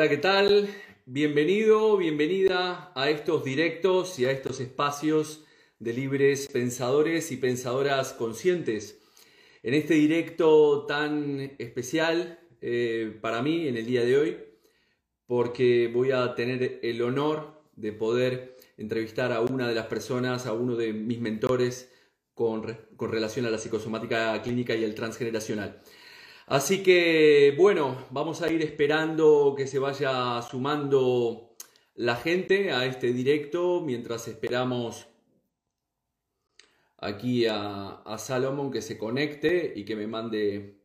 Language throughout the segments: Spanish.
Hola, ¿qué tal? Bienvenido, bienvenida a estos directos y a estos espacios de libres pensadores y pensadoras conscientes. En este directo tan especial eh, para mí en el día de hoy, porque voy a tener el honor de poder entrevistar a una de las personas, a uno de mis mentores con, con relación a la psicosomática clínica y el transgeneracional. Así que bueno, vamos a ir esperando que se vaya sumando la gente a este directo mientras esperamos aquí a, Salomón que se conecte y que me mande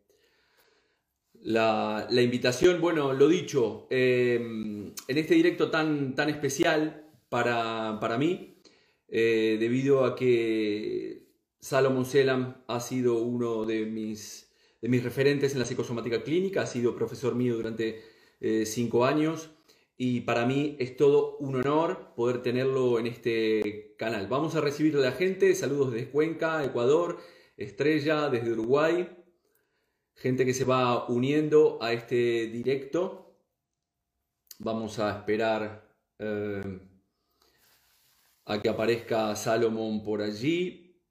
la, invitación. Bueno, lo dicho, em, en este directo tan, tan especial para, mí, eh, debido a que Salomón Selam ha sido uno de mis de mis referentes en la psicosomática clínica, ha sido profesor mío durante eh, cinco años y para mí es todo un honor poder tenerlo en este canal. Vamos a recibir a la gente, saludos desde Cuenca, Ecuador, Estrella, desde Uruguay, gente que se va uniendo a este directo. Vamos a esperar eh, a que aparezca Salomón por allí.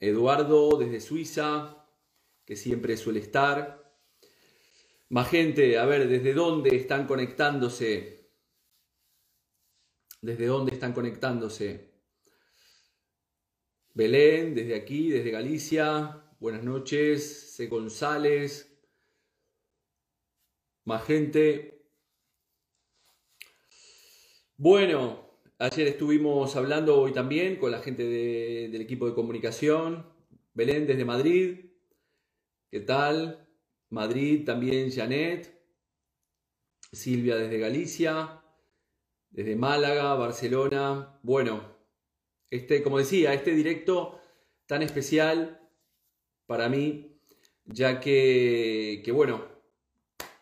Eduardo desde Suiza, que siempre suele estar. Más gente, a ver, ¿desde dónde están conectándose? ¿Desde dónde están conectándose? Belén, desde aquí, desde Galicia. Buenas noches. C. González. Más gente. Bueno, ayer estuvimos hablando hoy también con la gente del equipo de comunicación. Belén desde Madrid. ¿Qué tal? Madrid también Janet, Silvia desde Galicia, desde Málaga, Barcelona. Bueno, este, como decía, este directo tan especial para mí, ya que, que bueno,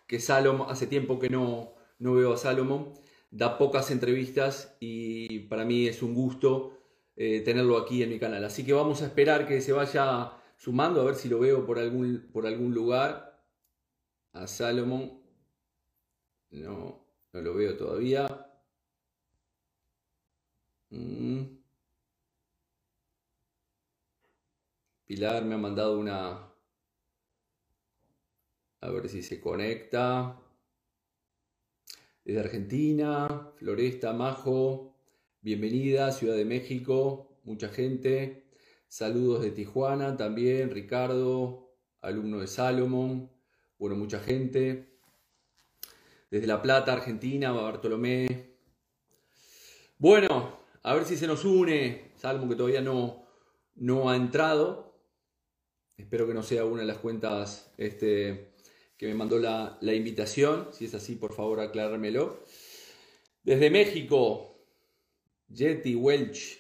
que Salomón, hace tiempo que no, no veo a Salomón, da pocas entrevistas y para mí es un gusto eh, tenerlo aquí en mi canal. Así que vamos a esperar que se vaya sumando a ver si lo veo por algún, por algún lugar. A Salomón. No, no lo veo todavía. Mm. Pilar me ha mandado una... A ver si se conecta. Desde Argentina, Floresta, Majo, bienvenida, Ciudad de México, mucha gente. Saludos de Tijuana también, Ricardo, alumno de Salomón, bueno, mucha gente. Desde La Plata, Argentina, Bartolomé. Bueno, a ver si se nos une. Salomón que todavía no, no ha entrado. Espero que no sea una de las cuentas este, que me mandó la, la invitación. Si es así, por favor, aclármelo. Desde México, Jetty Welch.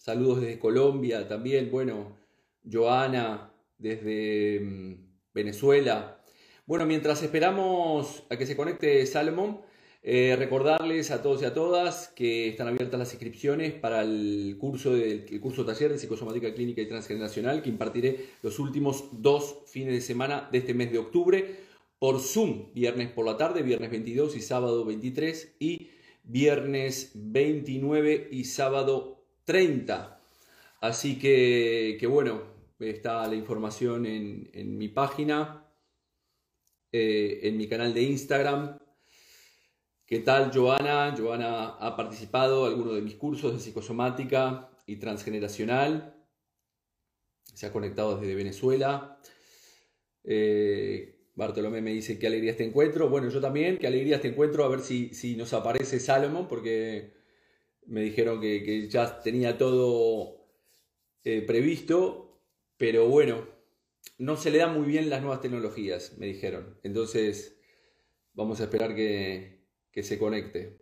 Saludos desde Colombia también. Bueno, Joana desde mm, Venezuela. Bueno, mientras esperamos a que se conecte Salomón, eh, recordarles a todos y a todas que están abiertas las inscripciones para el curso, del, curso taller de psicosomática clínica y transgeneracional que impartiré los últimos dos fines de semana de este mes de octubre por Zoom, viernes por la tarde, viernes 22 y sábado 23 y viernes 29 y sábado 30. Así que, bueno, está la información en, mi página, eh, en mi canal de Instagram. ¿Qué tal, Joana? Joana ha participado en algunos de mis cursos de psicosomática y transgeneracional. Se ha conectado desde Venezuela. Eh, Bartolomé me dice qué alegría este encuentro. Bueno, yo también, qué alegría este encuentro. A ver si, si nos aparece Salomón, porque me dijeron que, ya tenía todo eh, previsto, pero bueno, no se le dan muy bien las nuevas tecnologías, me dijeron. Entonces, vamos a esperar que, se conecte.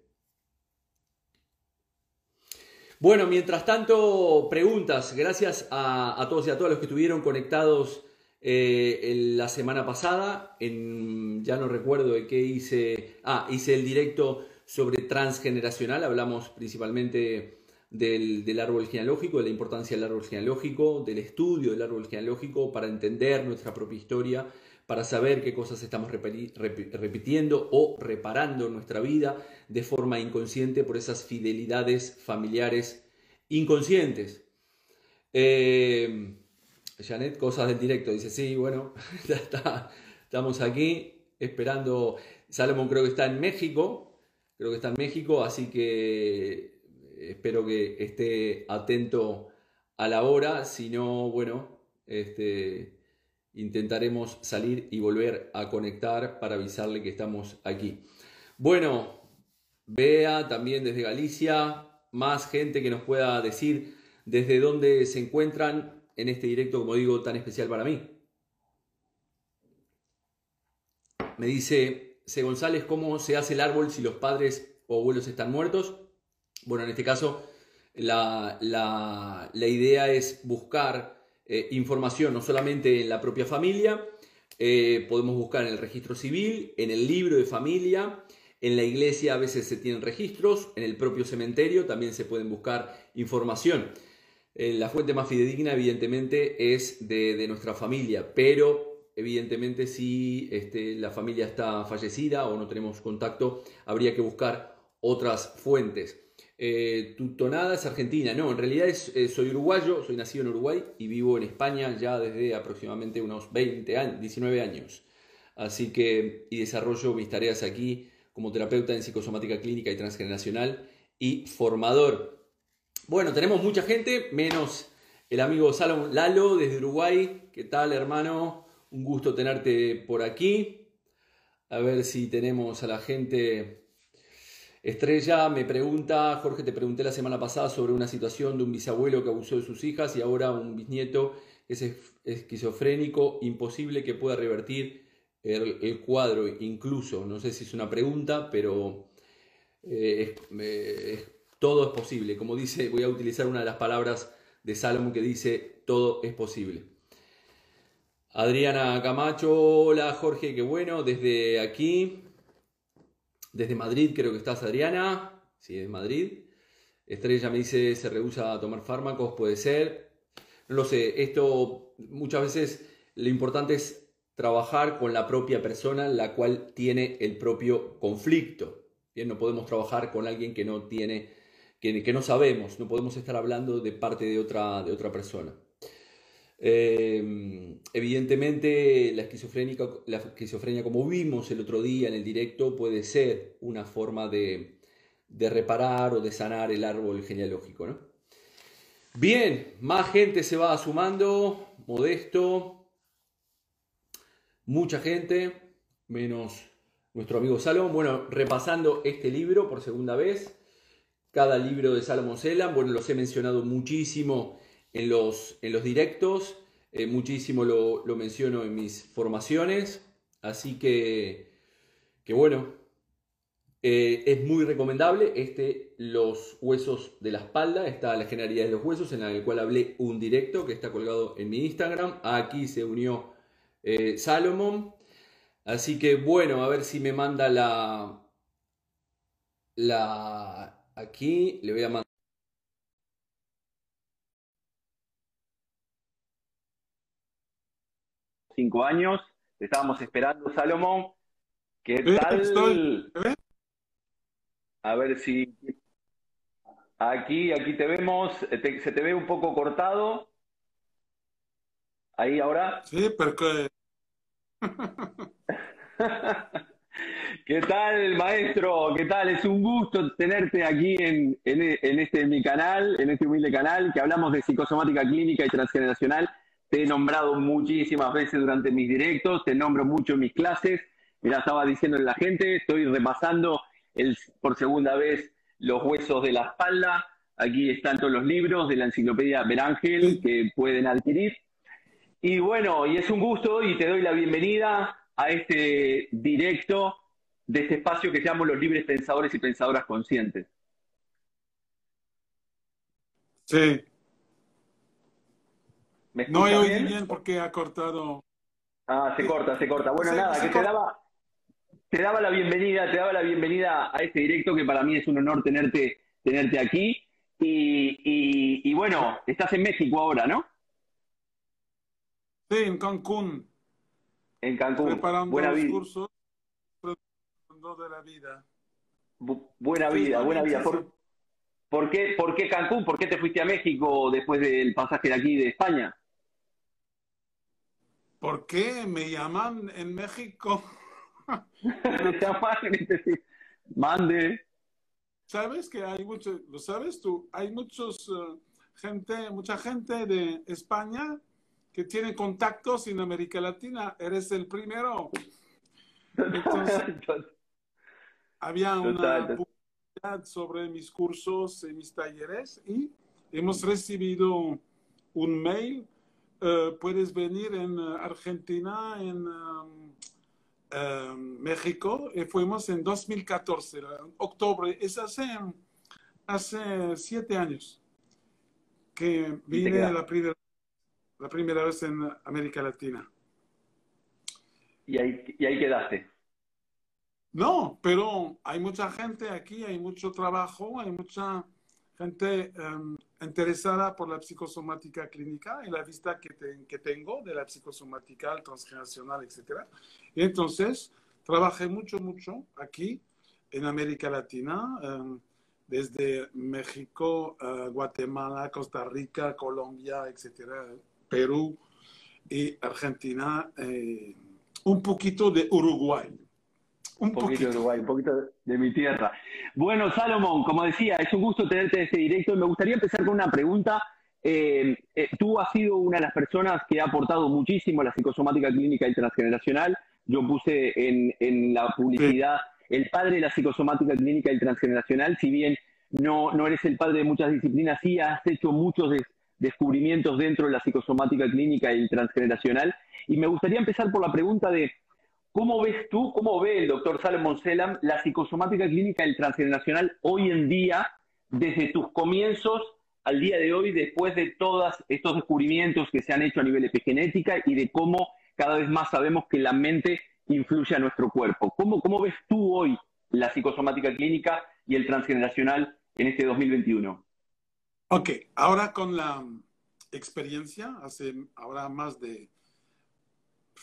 Bueno, mientras tanto, preguntas. Gracias a, todos y a todas los que estuvieron conectados eh, la semana pasada. En, ya no recuerdo de qué hice. Ah, hice el directo sobre transgeneracional, hablamos principalmente del, árbol genealógico, de la importancia del árbol genealógico, del estudio del árbol genealógico para entender nuestra propia historia, para saber qué cosas estamos repitiendo o reparando en nuestra vida de forma inconsciente por esas fidelidades familiares inconscientes. Eh, Janet, cosas del directo, dice, sí, bueno, ya está, estamos aquí esperando. Salomón creo que está en México, creo que está en México, así que espero que esté atento a la hora, si no, bueno, este, intentaremos salir y volver a conectar para avisarle que estamos aquí. Bueno, vea también desde Galicia, más gente que nos pueda decir desde dónde se encuentran en este directo, como digo, tan especial para mí. Me dice C. González, ¿cómo se hace el árbol si los padres o abuelos están muertos? Bueno, en este caso, la, idea es buscar eh, información no solamente en la propia familia, eh, podemos buscar en el registro civil, en el libro de familia, en la iglesia a veces se tienen registros, en el propio cementerio también se pueden buscar información. Eh, la fuente más fidedigna, evidentemente, es de, nuestra familia, pero evidentemente si este, la familia está fallecida o no tenemos contacto, habría que buscar otras fuentes. Eh, tu tonada es argentina, no, en realidad eh, soy uruguayo, soy nacido en Uruguay y vivo en España ya desde aproximadamente unos 20 años, 19 años. Así que, y desarrollo mis tareas aquí como terapeuta en psicosomática clínica y transgeneracional y formador bueno, tenemos mucha gente, menos el amigo Salomón Lalo desde Uruguay. ¿Qué tal, hermano? Un gusto tenerte por aquí. A ver si tenemos a la gente. Estrella me pregunta, Jorge, te pregunté la semana pasada sobre una situación de un bisabuelo que abusó de sus hijas y ahora un bisnieto es esquizofrénico, imposible que pueda revertir el, cuadro incluso. No sé si es una pregunta, pero eh, es todo es posible. Como dice, voy a utilizar una de las palabras de Salomón que dice, todo es posible. Adriana Camacho, hola Jorge, qué bueno, desde aquí, desde Madrid creo que estás Adriana, sí, es Madrid. Estrella me dice, se rehúsa a tomar fármacos, puede ser. No lo sé, esto muchas veces lo importante es trabajar con la propia persona, la cual tiene el propio conflicto. No podemos trabajar con alguien que no tiene que, no sabemos, no podemos estar hablando de parte de otra, de otra persona. Eh, evidentemente la, la esquizofrenia, como vimos el otro día en el directo, puede ser una forma de, de reparar o de sanar el árbol genealógico. ¿no? Bien, más gente se va sumando, modesto, mucha gente, menos nuestro amigo Salomón. Bueno, repasando este libro por segunda vez, cada libro de Salomón Selam. Bueno, los he mencionado muchísimo en los, en los directos, eh, muchísimo lo, menciono en mis formaciones, así que, que bueno, eh, es muy recomendable este Los huesos de la espalda, está la generalidad de los huesos, en el cual hablé un directo que está colgado en mi Instagram. Aquí se unió eh, Salomón. Así que bueno, a ver si me manda la, la, Aquí le voy a mandar. Cinco años, estábamos esperando, Salomón. ¿Qué tal? A ver si. Aquí, aquí te vemos. se te ve un poco cortado. Ahí ahora. Sí, porque. ¿Qué tal, maestro? ¿Qué tal? Es un gusto tenerte aquí en, este mi canal, en este humilde canal, que hablamos de psicosomática clínica y transgeneracional. Te he nombrado muchísimas veces durante mis directos, te nombro mucho en mis clases. Mira, estaba diciéndole a la gente, estoy repasando el, por segunda vez los huesos de la espalda. Aquí están todos los libros de la enciclopedia Berángel que pueden adquirir. Y bueno, y es un gusto y te doy la bienvenida a este directo de este espacio que llamamos los libres pensadores y pensadoras conscientes. Sí. No he oído bien? porque ha cortado. Ah, se corta, se corta. Bueno, nada, que te daba, te daba la bienvenida, te daba la bienvenida a este directo que para mí es un honor tenerte, tenerte aquí. Y, y bueno, estás en México ahora, ¿no? Sí, en Cancún. En Cancún. Preparando buena los vida. cursos de la vida. Bu buena vida, buena vida. ¿Por, ¿por, qué, ¿Por qué Cancún? ¿Por qué te fuiste a México después del pasaje de aquí de España? ¿Por qué me llaman en México? Mande. Sabes que hay mucho, lo sabes tú, hay muchos uh, gente, mucha gente de España que tiene contactos en América Latina. Eres el primero. Entonces, había una publicidad sobre mis cursos y mis talleres y hemos recibido un mail. Uh, puedes venir en Argentina, en um, uh, México. Y fuimos en 2014, octubre. Es hace, hace siete años que vine la primera, la primera vez en América Latina. Y ahí, y ahí quedaste. No, pero hay mucha gente aquí, hay mucho trabajo, hay mucha gente um, interesada por la psicosomática clínica y la vista que, te, que tengo de la psicosomática transgeneracional, etc. Y entonces trabajé mucho, mucho aquí en América Latina, um, desde México, uh, Guatemala, Costa Rica, Colombia, etc., Perú y Argentina, eh, un poquito de Uruguay. Un, poquito, poquito de Uruguay, un poquito de mi tierra. Bueno, Salomón, como decía, es un gusto tenerte en este directo. Me gustaría empezar con una pregunta. Eh, eh, tú has sido una de las personas que ha aportado muchísimo a la psicosomática clínica y transgeneracional. Yo puse en, en la publicidad sí. el padre de la psicosomática clínica y transgeneracional. Si bien no, no eres el padre de muchas disciplinas, sí has hecho muchos des descubrimientos dentro de la psicosomática clínica y transgeneracional. Y me gustaría empezar por la pregunta de ¿Cómo ves tú, cómo ve el doctor Salomón Selam la psicosomática clínica del transgeneracional hoy en día, desde tus comienzos al día de hoy, después de todos estos descubrimientos que se han hecho a nivel epigenética y de cómo cada vez más sabemos que la mente influye a nuestro cuerpo? ¿Cómo, cómo ves tú hoy la psicosomática clínica y el transgeneracional en este 2021? Ok, ahora con la experiencia, hace ahora más de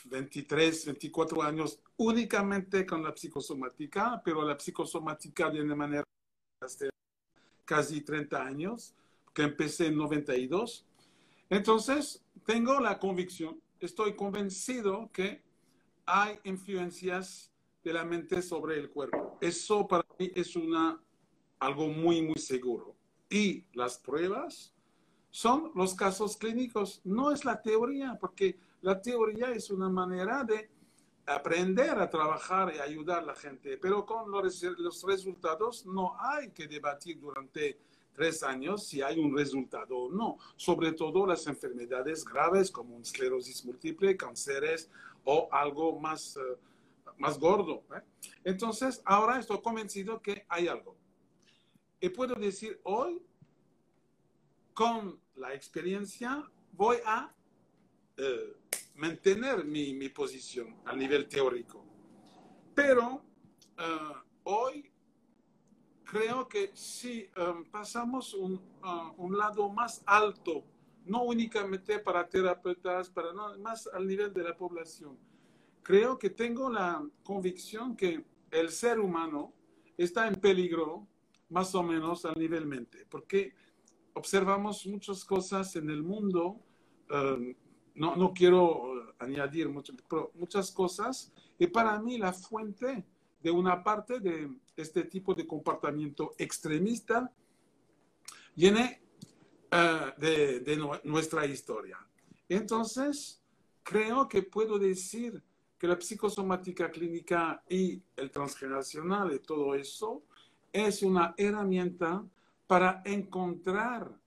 23, 24 años únicamente con la psicosomática, pero la psicosomática de manera hace casi 30 años, que empecé en 92. Entonces, tengo la convicción, estoy convencido que hay influencias de la mente sobre el cuerpo. Eso para mí es una, algo muy, muy seguro. Y las pruebas son los casos clínicos, no es la teoría, porque la teoría es una manera de aprender a trabajar y ayudar a la gente, pero con los, los, resultados no hay que debatir durante tres años si hay un resultado o no, sobre todo las enfermedades graves como esclerosis múltiple, cánceres o algo más, uh, más gordo. ¿eh? Entonces, ahora estoy convencido que hay algo. Y puedo decir hoy, con la experiencia, voy a eh, mantener mi, mi, posición a nivel teórico. Pero uh, hoy creo que si um, pasamos un, uh, un, lado más alto, no únicamente para terapeutas, para no, más al nivel de la población, creo que tengo la convicción que el ser humano está en peligro más o menos al nivel mente, porque observamos muchas cosas en el mundo, um, no, no quiero añadir mucho, pero muchas cosas. Y para mí la fuente de una parte de este tipo de comportamiento extremista viene uh, de, nuestra historia. Entonces, creo que puedo decir que la psicosomática clínica y el transgeneracional y todo eso es una herramienta para encontrar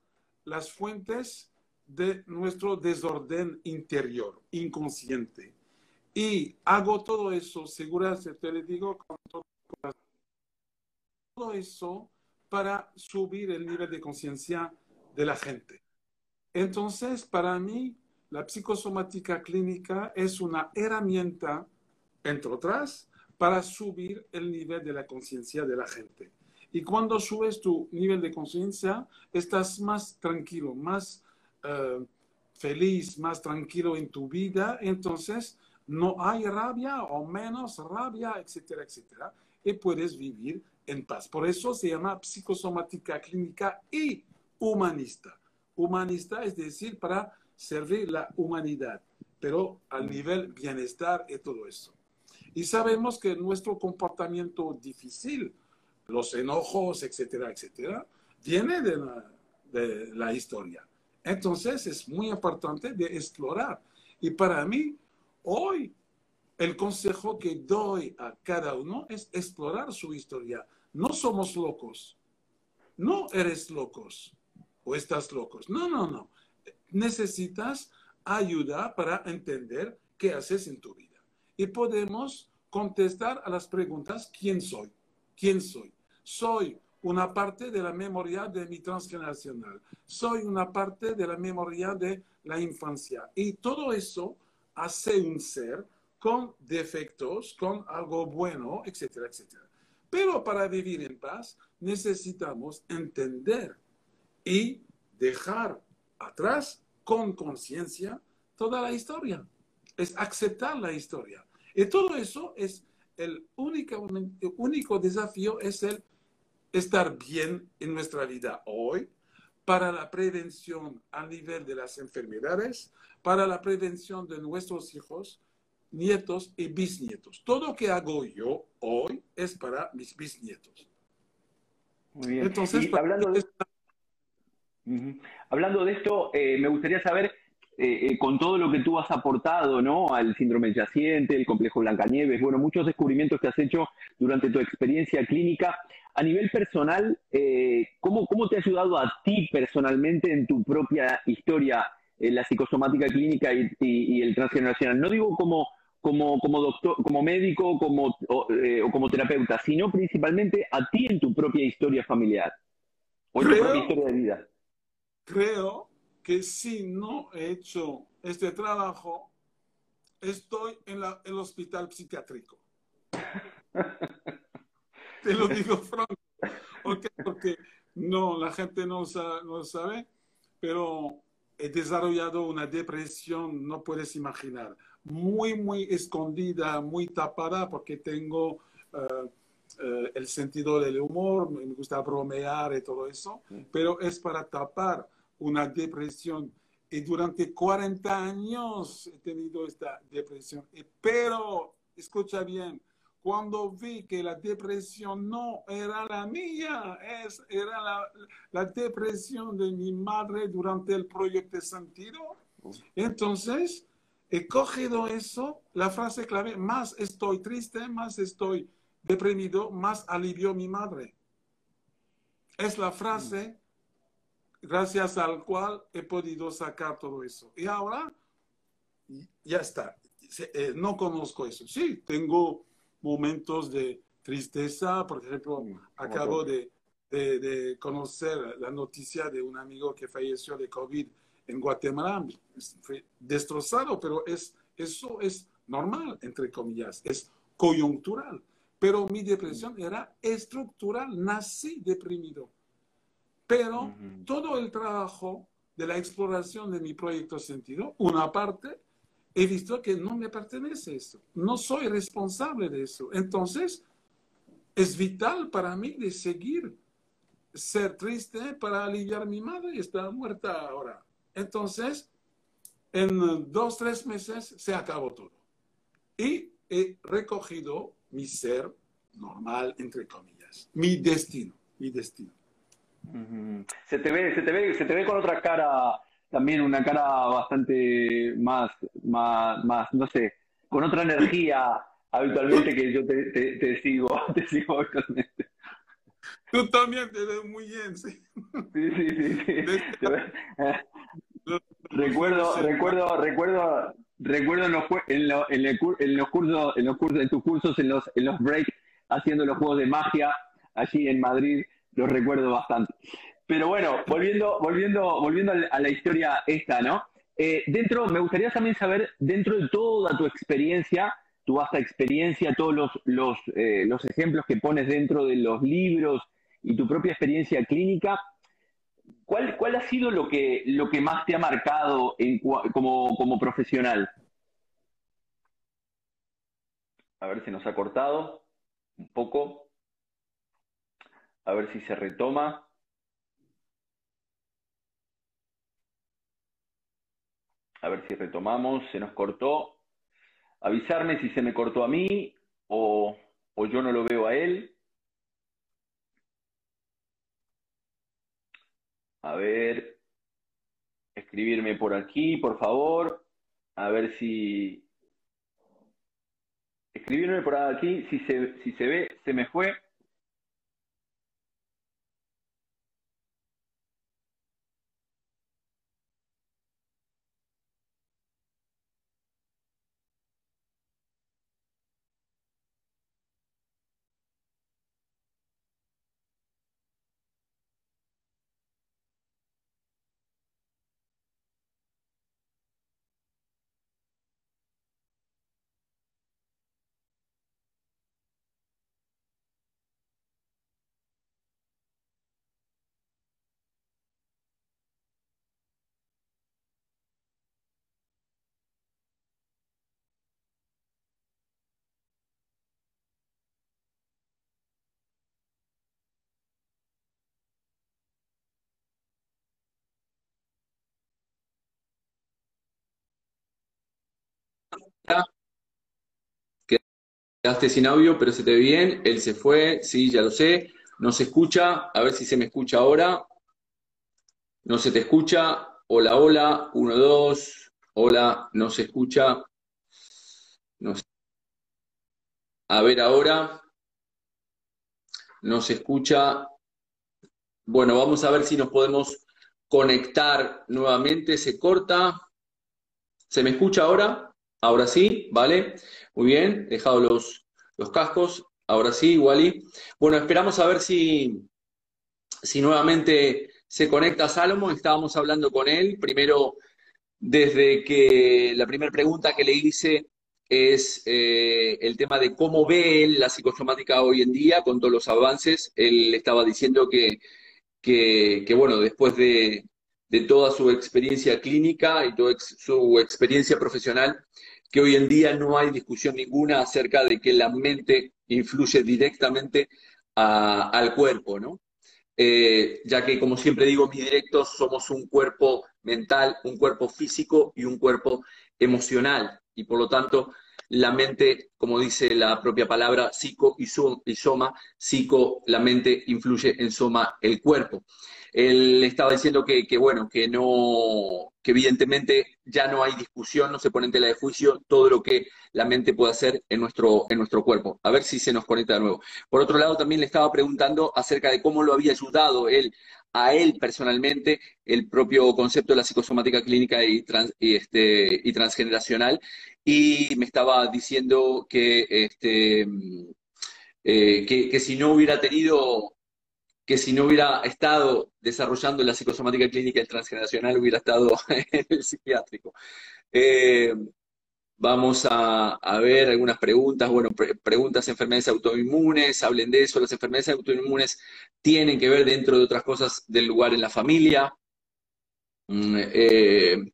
las fuentes de nuestro desorden interior, inconsciente. Y hago todo eso, seguramente te le digo, todo, todo eso para subir el nivel de conciencia de la gente. Entonces, para mí, la psicosomática clínica es una herramienta, entre otras, para subir el nivel de la conciencia de la gente. Y cuando subes tu nivel de conciencia, estás más tranquilo, más uh, feliz, más tranquilo en tu vida, entonces no hay rabia o menos rabia, etcétera, etcétera, y puedes vivir en paz. Por eso se llama psicosomática clínica y humanista. Humanista es decir, para servir la humanidad, pero al nivel bienestar y todo eso. Y sabemos que nuestro comportamiento difícil, los enojos, etcétera, etcétera, viene de la, historia. Entonces es muy importante de explorar. Y para mí, hoy, el consejo que doy a cada uno es explorar su historia. No somos locos. No eres locos o estás locos. No, no, no. Necesitas ayuda para entender qué haces en tu vida. Y podemos contestar a las preguntas, ¿quién soy? ¿Quién soy? Soy una parte de la memoria de mi transgeneracional. Soy una parte de la memoria de la infancia. Y todo eso hace un ser con defectos, con algo bueno, etcétera, etcétera. Pero para vivir en paz necesitamos entender y dejar atrás con conciencia toda la historia. Es aceptar la historia. Y todo eso es el único, único desafío, es el estar bien en nuestra vida hoy para la prevención a nivel de las enfermedades, para la prevención de nuestros hijos, nietos y bisnietos. Todo lo que hago yo hoy es para mis bisnietos. Muy bien. Entonces, hablando, de... hablando de esto, eh, me gustaría saber, eh, eh, con todo lo que tú has aportado ¿no? al síndrome yaciente, el complejo Blancanieves, bueno, muchos descubrimientos que has hecho durante tu experiencia clínica, a nivel personal, eh, ¿cómo, ¿cómo, te ha ayudado a ti personalmente en tu propia historia en la psicosomática clínica y, el transgeneracional? No digo como, como, como doctor, como médico como, eh, o, como terapeuta, sino principalmente a ti en tu propia historia familiar o en tu propia historia de vida. Creo que si no he hecho este trabajo, estoy en el hospital psiquiátrico. Te lo digo franco. Porque no, la gente no, no sabe, pero he desarrollado una depresión, no puedes imaginar, muy, muy escondida, muy tapada, porque tengo eh, eh, el sentido del humor, me gusta bromear y todo eso, pero es para tapar una depresión. Y durante 40 años he tenido esta depresión. Pero, escucha bien, cuando vi que la depresión no era la mía, es, era la, la depresión de mi madre durante el proyecto de sentido. Entonces, he cogido eso, la frase clave, más estoy triste, más estoy deprimido, más alivió mi madre. Es la frase gracias al cual he podido sacar todo eso. Y ahora, ya está. Eh, no conozco eso. Sí, tengo momentos de tristeza. Por ejemplo, acabo de, de, conocer la noticia de un amigo que falleció de COVID en Guatemala. Fue destrozado, pero es, eso es normal, entre comillas, es coyuntural. Pero mi depresión era estructural, nací deprimido. Pero todo el trabajo de la exploración de mi proyecto sentido, una parte he visto que no me pertenece eso, no soy responsable de eso. Entonces, es vital para mí de seguir ser triste para aliviar a mi madre, está muerta ahora. Entonces, en dos, tres meses se acabó todo. Y he recogido mi ser normal, entre comillas, mi destino, mi destino. Se te ve, se te ve, se te ve con otra cara también una cara bastante más, más, más, no sé, con otra energía habitualmente que yo te, te, sigo, te sigo habitualmente. Tú también te ves muy bien, sí. Sí, sí, sí. recuerdo, recuerdo, recuerdo, recuerdo en los, en, en, en, los cursos, en los cursos, en tus cursos, en los, en los breaks, haciendo los juegos de magia allí en Madrid, los recuerdo bastante. Pero bueno, volviendo, volviendo, volviendo a la historia esta, ¿no? Eh, dentro, me gustaría también saber, dentro de toda tu experiencia, tu vasta experiencia, todos los, los, eh, los ejemplos que pones dentro de los libros y tu propia experiencia clínica, ¿cuál, cuál ha sido lo que, lo que más te ha marcado en, como, como profesional? A ver si nos ha cortado un poco. A ver si se retoma. A ver si retomamos. Se nos cortó. Avisarme si se me cortó a mí o, o yo no lo veo a él. A ver, escribirme por aquí, por favor. A ver si... Escribirme por aquí, si se, si se ve, se me fue. Quedaste sin audio, pero se te ve bien. Él se fue, sí, ya lo sé. No se escucha. A ver si se me escucha ahora. No se te escucha. Hola, hola. Uno, dos. Hola, no se escucha. No A ver ahora. No se escucha. Bueno, vamos a ver si nos podemos conectar nuevamente. Se corta. ¿Se me escucha ahora? Ahora sí, ¿vale? Muy bien, dejado los, los cascos. Ahora sí, Wally. Bueno, esperamos a ver si, si nuevamente se conecta Salomón. Estábamos hablando con él. Primero, desde que la primera pregunta que le hice es eh, el tema de cómo ve él la psicosomática hoy en día con todos los avances. Él estaba diciendo que, que, que bueno, después de, de toda su experiencia clínica y toda su experiencia profesional, que hoy en día no hay discusión ninguna acerca de que la mente influye directamente al cuerpo, ¿no? Eh, ya que, como siempre digo, mis directos somos un cuerpo mental, un cuerpo físico y un cuerpo emocional. Y por lo tanto, la mente, como dice la propia palabra, psico y, soma, psico, la mente influye en soma el cuerpo. Él estaba diciendo que, bueno, que no, que evidentemente ya no hay discusión, no se pone en tela de juicio todo lo que la mente puede hacer en nuestro, en nuestro cuerpo. A ver si se nos conecta de nuevo. Por otro lado, también le estaba preguntando acerca de cómo lo había ayudado él a él personalmente el propio concepto de la psicosomática clínica y, este, y transgeneracional y me estaba diciendo que, este, eh, que, si no hubiera tenido que si no hubiera estado desarrollando la psicosomática clínica y transgeneracional, hubiera estado en el psiquiátrico. Eh, vamos a, ver algunas preguntas. Bueno, preguntas, enfermedades autoinmunes, hablen de eso. Las enfermedades autoinmunes tienen que ver, dentro de otras cosas, del lugar en la familia. Mm, eh,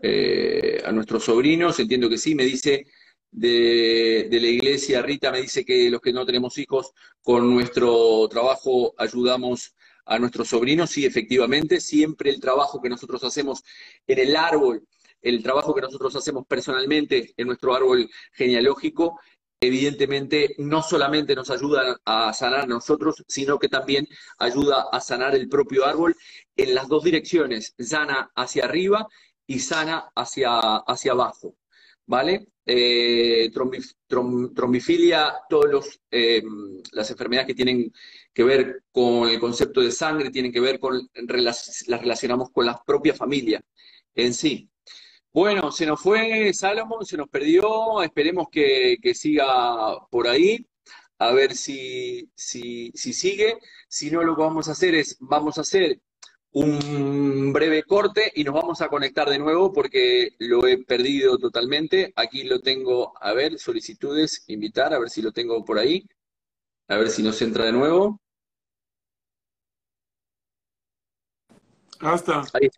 eh, a nuestros sobrinos, entiendo que sí, me dice de, la iglesia, Rita me dice que los que no tenemos hijos, con nuestro trabajo ayudamos a nuestros sobrinos, sí, efectivamente, siempre el trabajo que nosotros hacemos en el árbol, el trabajo que nosotros hacemos personalmente en nuestro árbol genealógico, evidentemente no solamente nos ayuda a sanar a nosotros, sino que también ayuda a sanar el propio árbol en las dos direcciones, sana hacia arriba y sana hacia, hacia abajo. ¿Vale? Eh, trombifilia, todas eh, las enfermedades que tienen que ver con el concepto de sangre, tienen que ver con, las relacionamos con la propia familia en sí. Bueno, se nos fue Salomón, se nos perdió, esperemos que, siga por ahí, a ver si, si, si sigue. Si no, lo que vamos a hacer es, vamos a hacer un breve corte y nos vamos a conectar de nuevo porque lo he perdido totalmente. Aquí lo tengo, a ver, solicitudes, invitar, a ver si lo tengo por ahí. A ver si nos entra de nuevo. Hasta. Ahí.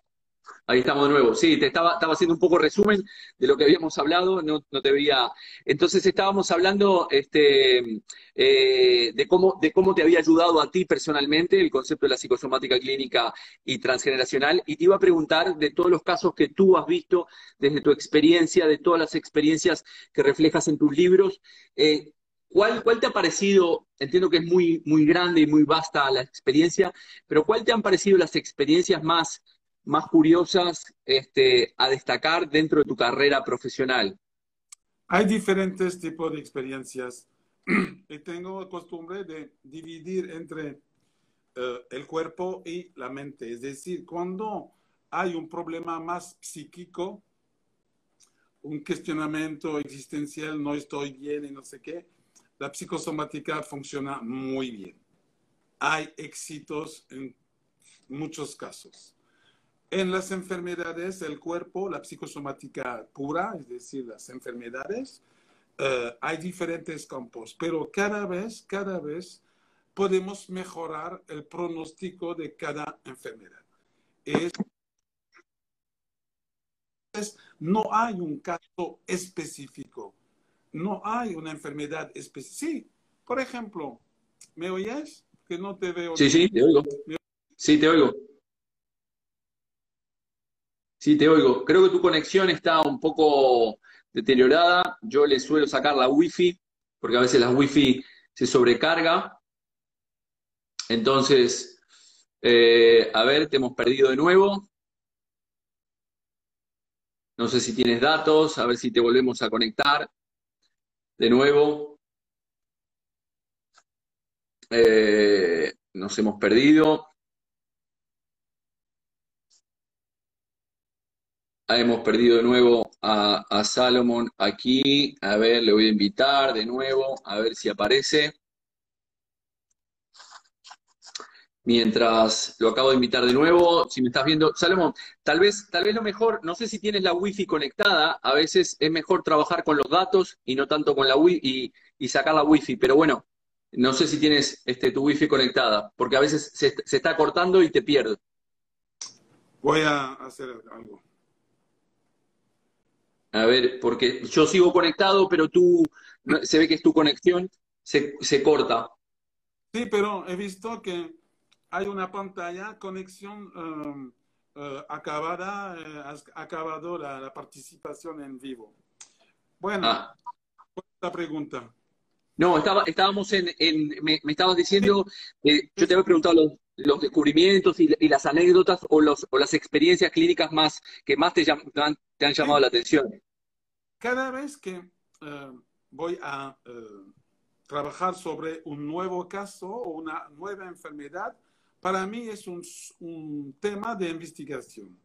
Ahí estamos de nuevo. Sí, te estaba, haciendo un poco resumen de lo que habíamos hablado, no, no te veía. Entonces estábamos hablando este, eh, de, cómo, de cómo te había ayudado a ti personalmente el concepto de la psicosomática clínica y transgeneracional, y te iba a preguntar de todos los casos que tú has visto desde tu experiencia, de todas las experiencias que reflejas en tus libros, eh, ¿Cuál, ¿Cuál, te ha parecido, entiendo que es muy, muy grande y muy vasta la experiencia, pero cuál te han parecido las experiencias más más curiosas este, a destacar dentro de tu carrera profesional? Hay diferentes tipos de experiencias y tengo costumbre de dividir entre uh, el cuerpo y la mente. Es decir, cuando hay un problema más psíquico, un cuestionamiento existencial, no estoy bien y no sé qué, la psicosomática funciona muy bien. Hay éxitos en muchos casos. En las enfermedades del cuerpo, la psicosomática pura, es decir, las enfermedades, uh, hay diferentes campos, pero cada vez, cada vez podemos mejorar el pronóstico de cada enfermedad. Es, no hay un caso específico, no hay una enfermedad específica. Sí, por ejemplo, ¿me oyes? Que no te veo. Sí, sí, te oigo. Sí, te oigo. Sí, te oigo. Creo que tu conexión está un poco deteriorada. Yo le suelo sacar la wifi, porque a veces la wifi se sobrecarga. Entonces, eh, a ver, te hemos perdido de nuevo. No sé si tienes datos, a ver si te volvemos a conectar de nuevo. Eh, nos hemos perdido. Hemos perdido de nuevo a, a Salomon aquí. A ver, le voy a invitar de nuevo, a ver si aparece. Mientras lo acabo de invitar de nuevo, si me estás viendo, Salomón, tal vez, tal vez lo mejor, no sé si tienes la wifi conectada, a veces es mejor trabajar con los datos y no tanto con la wifi y, y sacar la wifi, pero bueno, no sé si tienes este, tu wifi conectada, porque a veces se, se está cortando y te pierdo. Voy a hacer algo. A ver, porque yo sigo conectado, pero tú, se ve que es tu conexión, se, se corta. Sí, pero he visto que hay una pantalla, conexión um, uh, acabada, uh, has acabado la, la, participación en vivo. Bueno, ah. la pregunta. No, estaba, estábamos en, en me, me, estabas diciendo, eh, yo te había preguntado los, los descubrimientos y, y, las anécdotas o, los, o las experiencias clínicas más que más te, llaman, te han llamado la atención. Cada vez que uh, voy a uh, trabajar sobre un nuevo caso o una nueva enfermedad, para mí es un, un, tema de investigación.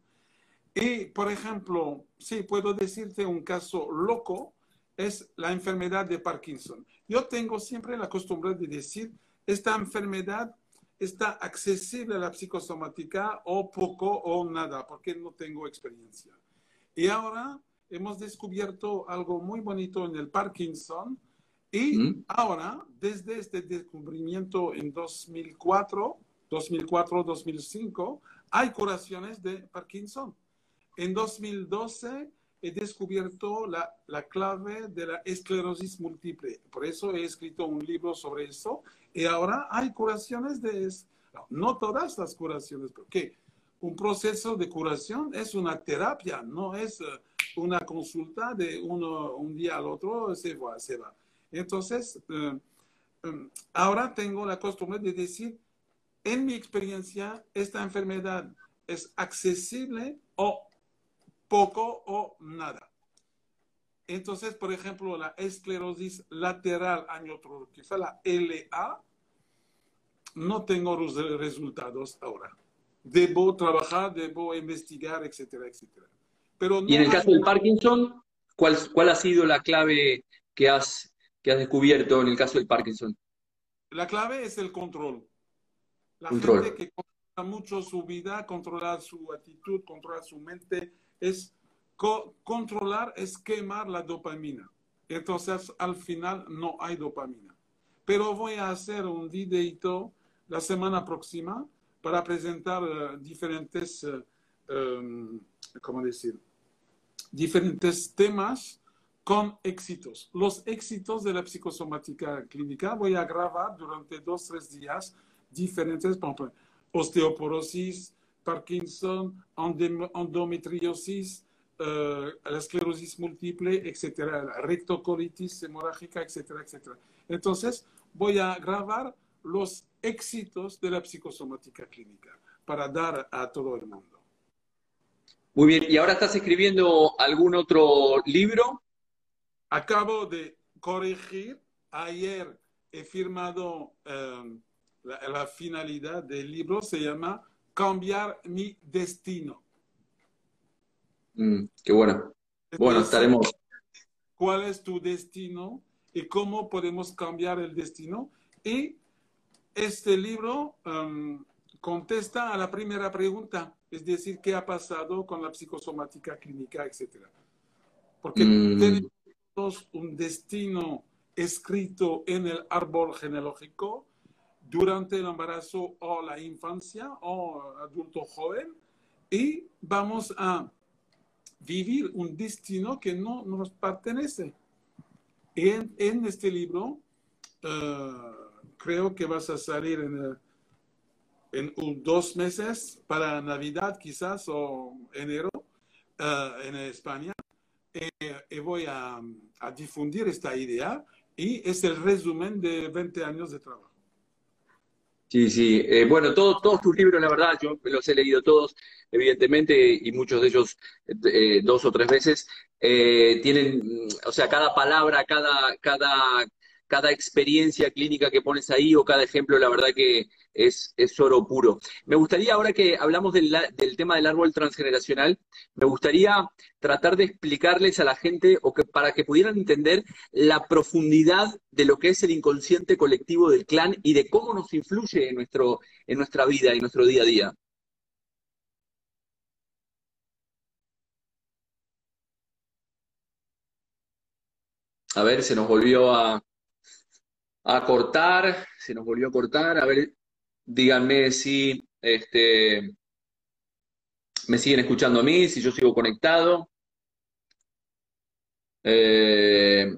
Y, por ejemplo, sí, puedo decirte un caso loco, es la enfermedad de Parkinson. Yo tengo siempre la costumbre de decir, esta enfermedad está accesible a la psicosomática o poco o nada, porque no tengo experiencia. Y ahora hemos descubierto algo muy bonito en el Parkinson y ¿Mm? ahora, desde este descubrimiento en 2004, 2004-2005, hay curaciones de Parkinson. En 2012 he descubierto la, la, clave de la esclerosis múltiple. Por eso he escrito un libro sobre eso. Y ahora hay curaciones de eso. No todas las curaciones, porque un proceso de curación es una terapia, no es uh, una consulta de uno un día al otro, se va, se va. Entonces, uh, um, ahora tengo la costumbre de decir, en mi experiencia, esta enfermedad es accesible o poco o nada. Entonces, por ejemplo, la esclerosis lateral amiotrófica, la LA, no tengo los resultados ahora. Debo trabajar, debo investigar, etcétera, etcétera. Pero no y en el caso del Parkinson, ¿cuál, ¿cuál ha sido la clave que has, que has descubierto en el caso del Parkinson? La clave es el control. La control. gente que controla mucho su vida, controlar su actitud, controlar su mente, es co controlar, es quemar la dopamina. Entonces, al final no hay dopamina. Pero voy a hacer un videito la semana próxima para presentar uh, diferentes uh, um, ¿cómo decir? Diferentes temas con éxitos. Los éxitos de la psicosomática clínica voy a grabar durante dos, tres días diferentes, por ejemplo, osteoporosis, Parkinson, endometriosis, uh, la esclerosis múltiple, etcétera, la rectocolitis hemorrágica, etcétera, etcétera. Entonces, voy a grabar los éxitos de la psicosomática clínica para dar a todo el mundo. Muy bien, ¿y ahora estás escribiendo algún otro libro? Acabo de corregir, ayer he firmado um, la, la finalidad del libro, se llama Cambiar mi destino. Mm, qué bueno. Bueno, estaremos. ¿Cuál es tu destino y cómo podemos cambiar el destino? Y este libro um, contesta a la primera pregunta, es decir, qué ha pasado con la psicosomática clínica, etcétera. Porque Mm. tenemos un destino escrito en el árbol genealógico durante el embarazo o la infancia o adulto joven y vamos a vivir un destino que no nos pertenece. En, en este libro, eh, creo que vas a salir en, un- dos meses para Navidad quizás o enero eh, en España. Eh, y voy a difundir esta idea y es el resumen de 20 años de trabajo. Sí, sí. Eh, bueno, todos, tus libros, la verdad, yo los he leído todos, evidentemente, y muchos de ellos eh, dos o tres veces, eh, tienen, o sea, cada palabra, cada, cada, cada experiencia clínica que pones ahí o cada ejemplo, la verdad que es, es oro puro. Me gustaría, ahora que hablamos del, del tema del árbol transgeneracional, me gustaría tratar de explicarles a la gente o que para que pudieran entender la profundidad de lo que es el inconsciente colectivo del clan y de cómo nos influye en nuestro, en nuestra vida y nuestro día a día. A ver, se nos volvió a, a cortar, se nos volvió a cortar. A ver, díganme si este, me siguen escuchando a mí, si yo sigo conectado. Eh,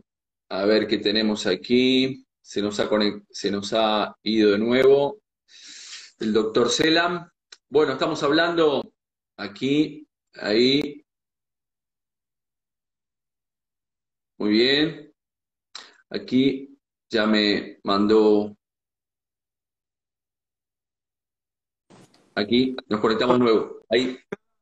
a ver qué tenemos aquí. Se nos ha, se nos ha ido de nuevo el doctor Selam. Bueno, estamos hablando aquí, ahí. Muy bien. Aquí ya me mandó. Aquí nos conectamos nuevo. Ahí.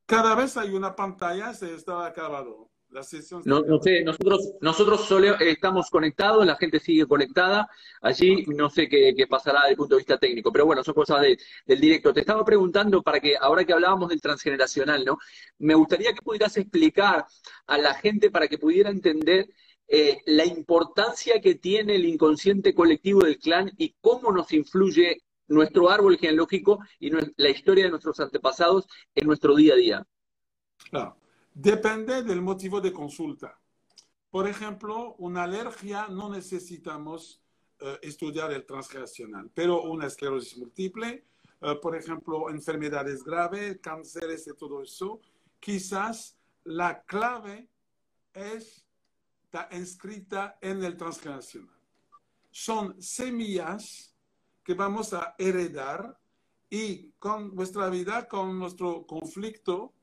Cada vez hay una pantalla, se está acabado. La sesión No, no sé, nosotros, nosotros solo estamos conectados, la gente sigue conectada. Allí no sé qué, qué pasará desde el punto de vista técnico, pero bueno, son cosas de- del directo. Te estaba preguntando para que, ahora que hablábamos del transgeneracional, ¿no? Me gustaría que pudieras explicar a la gente para que pudiera entender eh, la importancia que tiene el inconsciente colectivo del clan y cómo nos influye nuestro árbol genealógico y la historia de nuestros antepasados en nuestro día a día. Claro. Depende del motivo de consulta. Por ejemplo, una alergia no necesitamos eh, estudiar el transgeneracional, pero una esclerosis múltiple, eh, por ejemplo, enfermedades graves, cánceres y todo eso, quizás la clave es está inscrita en el transgeneracional. Son semillas que vamos a heredar y con nuestra vida, con nuestro conflicto,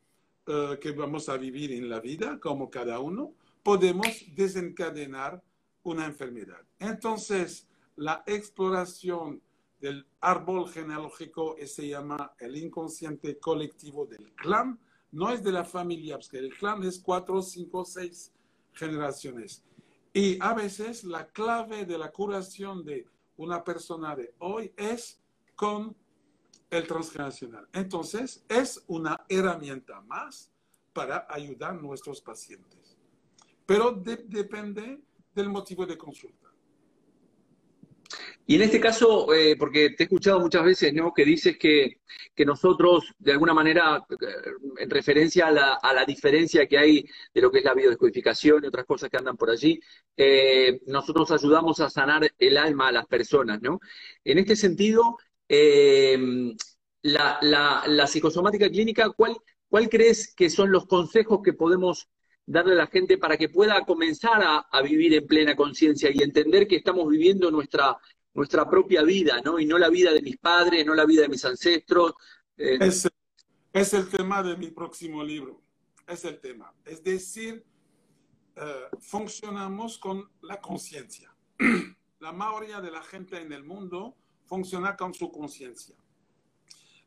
eh, que vamos a vivir en la vida, como cada uno, podemos desencadenar una enfermedad. Entonces, la exploración del árbol genealógico eh, se llama el inconsciente colectivo del clan, no es de la familia, porque el clan es cuatro, cinco, seis generaciones. Y a veces la clave de la curación de una persona de hoy es con el transgeneracional. Entonces, es una herramienta más para ayudar a nuestros pacientes. Pero de- depende del motivo de consulta. Y en este caso, eh, porque te he escuchado muchas veces, ¿no? Que dices que, que nosotros, de alguna manera, eh, en referencia a la, a la diferencia que hay de lo que es la biodescodificación y otras cosas que andan por allí, eh, nosotros ayudamos a sanar el alma a las personas, ¿no? En este sentido, la, la, la psicosomática clínica, ¿cuál, ¿cuál crees que son los consejos que podemos darle a la gente para que pueda comenzar a, vivir en plena conciencia y entender que estamos viviendo nuestra, nuestra propia vida, ¿no? Y no la vida de mis padres, no la vida de mis ancestros. Eh, es, es, el tema de mi próximo libro, es el tema. Es decir, eh, funcionamos con la conciencia. la mayoría de la gente en el mundo funciona con su conciencia.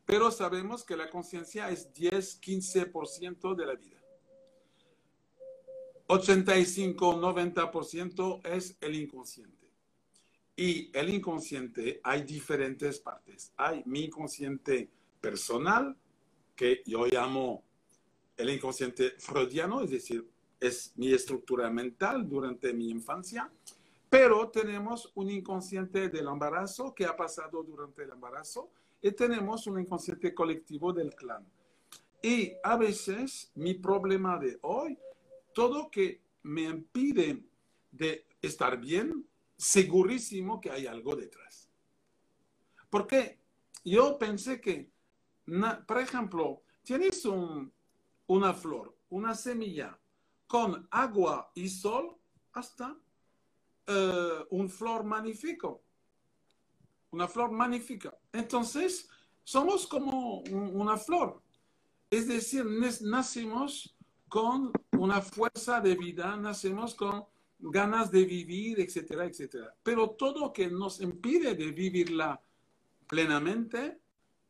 Pero sabemos que la conciencia es 10-15% de la vida. 85-90% es el inconsciente. Y el inconsciente hay diferentes partes. Hay mi inconsciente personal, que yo llamo el inconsciente freudiano, es decir, es mi estructura mental durante mi infancia. Pero tenemos un inconsciente del embarazo que ha pasado durante el embarazo y tenemos un inconsciente colectivo del clan. Y a veces mi problema de hoy, todo que me impide de estar bien, segurísimo que hay algo detrás. Porque yo pensé que, por ejemplo, tienes una flor, una semilla con agua y sol, hasta uh, un flor magnífico. Una flor magnífica. Entonces, somos como una flor. Es decir, nacimos con una fuerza de vida, nacemos con ganas de vivir, etcétera, etcétera. Pero todo que nos impide de vivirla plenamente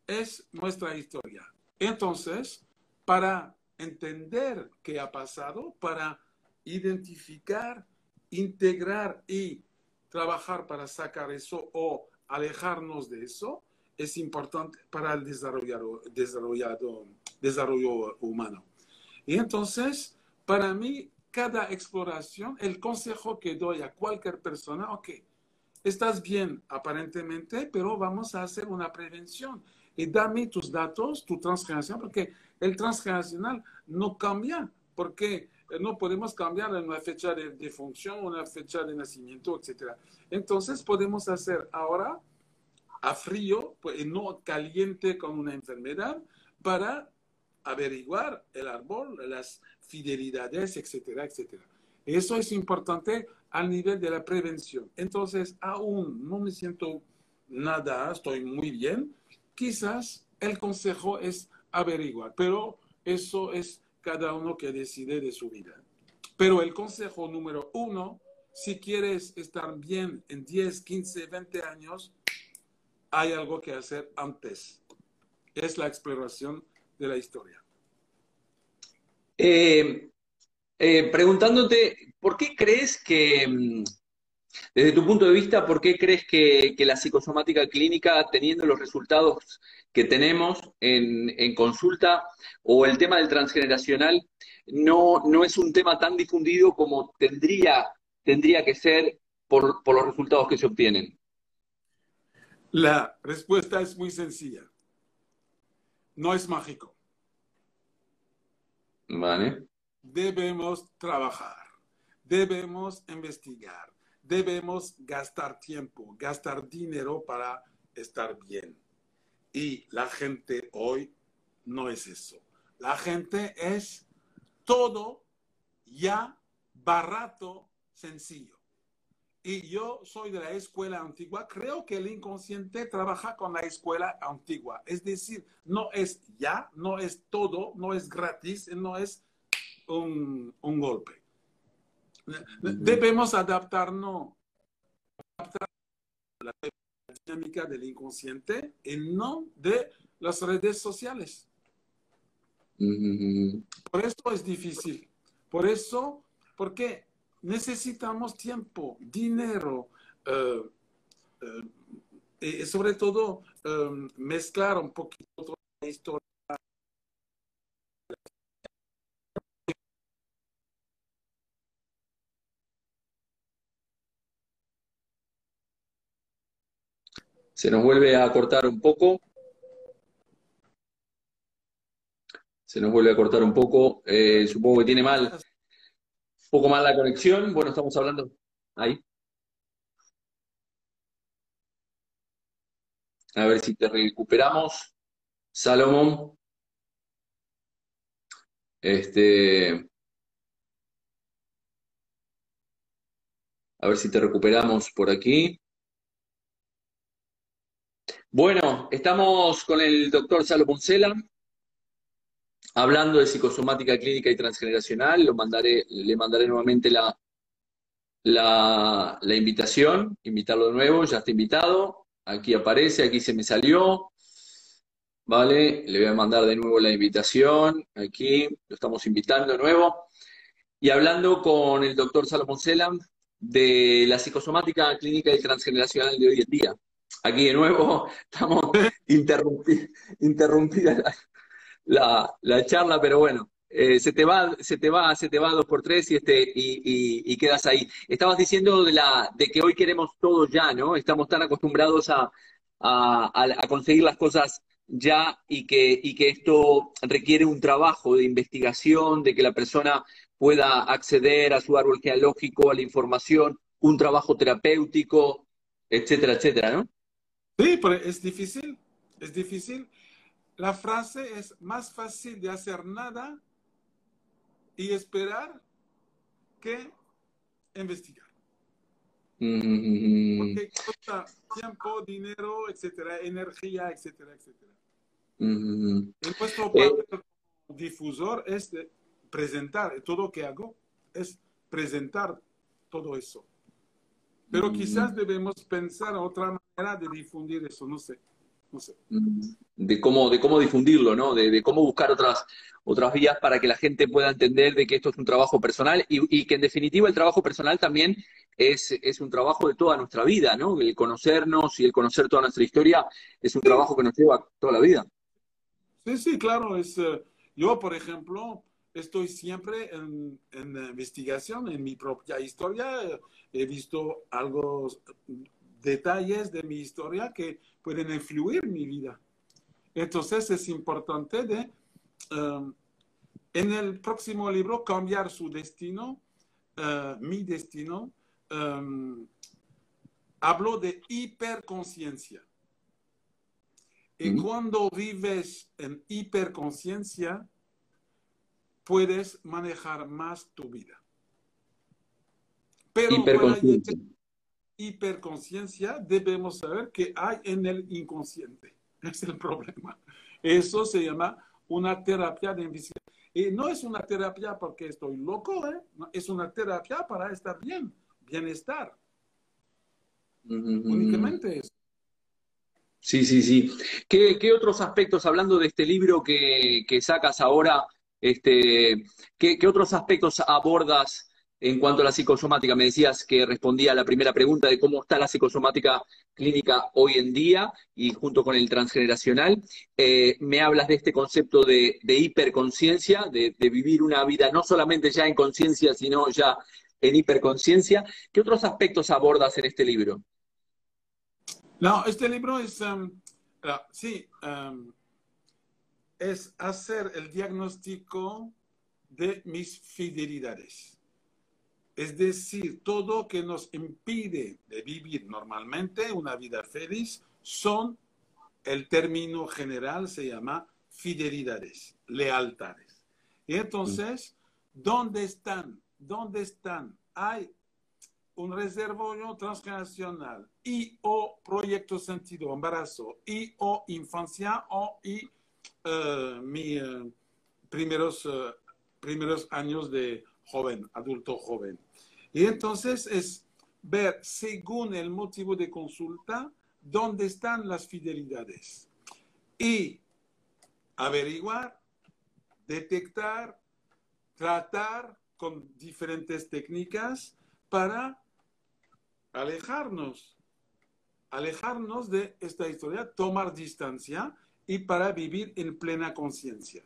es nuestra historia. Entonces, para entender qué ha pasado, para identificar integrar y trabajar para sacar eso o alejarnos de eso es importante para el desarrollo, desarrollo humano. Y entonces, para mí, cada exploración, el consejo que doy a cualquier persona, ok, estás bien aparentemente, pero vamos a hacer una prevención. Y dame tus datos, tu transgeneración, porque el transgeneracional no cambia, porque no podemos cambiar una fecha de, de función, una fecha de nacimiento, etc. Entonces podemos hacer ahora a frío, pues, no caliente con una enfermedad, para averiguar el árbol, las fidelidades, etcétera, etcétera. Eso es importante al nivel de la prevención. Entonces, aún no me siento nada, estoy muy bien. Quizás el consejo es averiguar, pero eso es cada uno que decide de su vida. Pero el consejo número uno, si quieres estar bien en 10, 15, 20 años, hay algo que hacer antes. Es la exploración de la historia. Eh, eh, preguntándote, ¿por qué crees que, mm, desde tu punto de vista, por qué crees que, que la psicosomática clínica, teniendo los resultados que tenemos en, consulta o el tema del transgeneracional no, no es un tema tan difundido como tendría, tendría que ser por, por los resultados que se obtienen? La respuesta es muy sencilla. No es mágico. Vale. Debemos trabajar, debemos investigar, debemos gastar tiempo, gastar dinero para estar bien. Y la gente hoy no es eso. La gente es todo ya barato, sencillo. Y yo soy de la escuela antigua. Creo que el inconsciente trabaja con la escuela antigua. Es decir, no es ya, no es todo, no es gratis, no es un, golpe. Debemos adaptarnos, adaptar la dinámica del inconsciente y no de las redes sociales. Por eso es difícil. Por eso, porque necesitamos tiempo, dinero, eh, eh, y sobre todo eh, mezclar un poquito la historia Se nos vuelve a cortar un poco. Se nos vuelve a cortar un poco. Eh, supongo que tiene mal, poco mal la conexión. Bueno, estamos hablando ahí. A ver si te recuperamos. Salomón. Este, a ver si te recuperamos por aquí. Bueno, estamos con el doctor Salo Poncela, hablando de psicosomática clínica y transgeneracional. Lo mandaré, le mandaré nuevamente la, la, la invitación, invitarlo de nuevo, ya está invitado. Aquí aparece, aquí se me salió. Vale, le voy a mandar de nuevo la invitación. Aquí lo estamos invitando de nuevo. Y hablando con el doctor Salomón Selam de la psicosomática clínica y transgeneracional de hoy en día. Aquí de nuevo estamos interrumpida la, la, charla, pero bueno, eh, se te va, se te va, se te va dos por tres y este, y, y, quedas ahí. Estabas diciendo de la, de que hoy queremos todo ya, ¿no? Estamos tan acostumbrados a, a, a conseguir las cosas ya y que, y que esto requiere un trabajo de investigación, de que la persona pueda acceder a su árbol genealógico, a la información, un trabajo terapéutico, etcétera, etcétera, ¿no? Sí, pero es difícil, es difícil. La frase es más fácil de hacer nada y esperar que investigar. Mm. Porque cuesta tiempo, dinero, etcétera, energía, etcétera, etcétera. Mm. nuestro Eh, papel como difusor es de presentar, todo lo que hago es presentar todo eso. Pero Mm. quizás debemos pensar otra manera de difundir eso, no sé, no sé. de cómo, de cómo difundirlo, ¿no? De, de cómo buscar otras, otras vías para que la gente pueda entender de que esto es un trabajo personal y, y que en definitiva el trabajo personal también es, es un trabajo de toda nuestra vida, ¿no? El conocernos y el conocer toda nuestra historia es un trabajo que nos lleva toda la vida. Sí, sí, claro. Es, eh, yo, por ejemplo, estoy siempre en, en investigación, en mi propia historia. eh, He visto algo, detalles de mi historia que pueden influir mi vida. Entonces es importante de, um, en el próximo libro, cambiar su destino, uh, mi destino. um, hablo de hiperconciencia. Y cuando vives en hiperconciencia, puedes manejar más tu vida. Pero para llegar hiperconciencia, debemos saber que hay en el inconsciente. Es el problema. Eso se llama una terapia de investigación. Y no es una terapia porque estoy loco, ¿eh? Es una terapia para estar bien, bienestar. Únicamente eso. Sí, sí, sí. ¿Qué, qué otros aspectos, hablando de este libro que, que sacas ahora, este, ¿qué, qué otros aspectos abordas en cuanto a la psicosomática? Me decías que respondía a la primera pregunta de cómo está la psicosomática clínica hoy en día y junto con el transgeneracional. Eh, me hablas de este concepto de, hiperconciencia, de, vivir una vida no solamente ya en conciencia, sino ya en hiperconciencia. ¿Qué otros aspectos abordas en este libro? No, este libro es, um, ah, sí, um, es hacer el diagnóstico de mis fidelidades. Es decir, todo que nos impide de vivir normalmente una vida feliz son, el término general se llama fidelidades, lealtades. Y entonces, ¿dónde están? ¿Dónde están? Hay un reservorio transgeneracional y o proyecto sentido, embarazo y o infancia o y uh, mis uh, primeros, uh, primeros años de joven, adulto joven. Y entonces es ver, según el motivo de consulta, dónde están las fidelidades y averiguar, detectar, tratar con diferentes técnicas para alejarnos, alejarnos de esta historia, tomar distancia y para vivir en plena conciencia.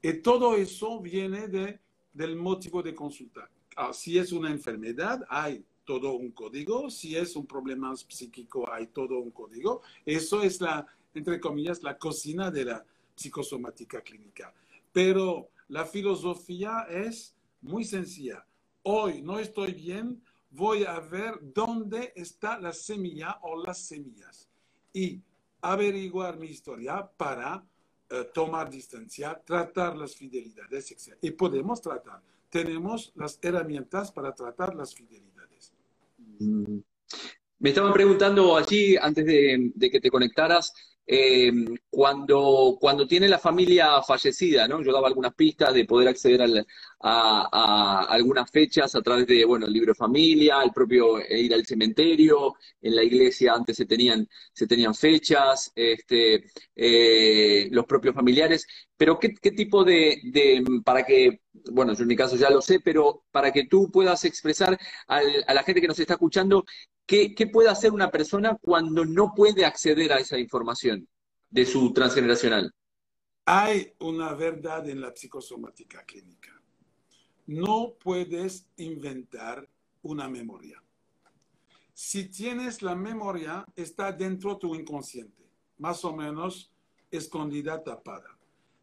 Y todo eso viene de, del motivo de consulta. Ah, si es una enfermedad, hay todo un código. Si es un problema psíquico, hay todo un código. Eso es la, entre comillas, la cocina de la psicosomática clínica. Pero la filosofía es muy sencilla. Hoy no estoy bien, voy a ver dónde está la semilla o las semillas y averiguar mi historia para eh, tomar distancia, tratar las fidelidades, etc. Y podemos tratar. Tenemos las herramientas para tratar las fidelidades. Mm. Me estaban preguntando allí, antes de que te conectaras, eh, cuando, cuando tiene la familia fallecida, ¿no? Yo daba algunas pistas de poder acceder a, algunas fechas a través de, bueno, el libro de familia, el propio eh, ir al cementerio, en la iglesia antes se tenían, se tenían fechas, este, eh, los propios familiares, pero ¿qué, tipo de, de, para que, bueno, yo en mi caso ya lo sé, pero para que tú puedas expresar a la gente que nos está escuchando ¿Qué, puede hacer una persona cuando no puede acceder a esa información de su transgeneracional? Hay una verdad en la psicosomática clínica. No puedes inventar una memoria. Si tienes la memoria, está dentro de tu inconsciente, más o menos escondida, tapada.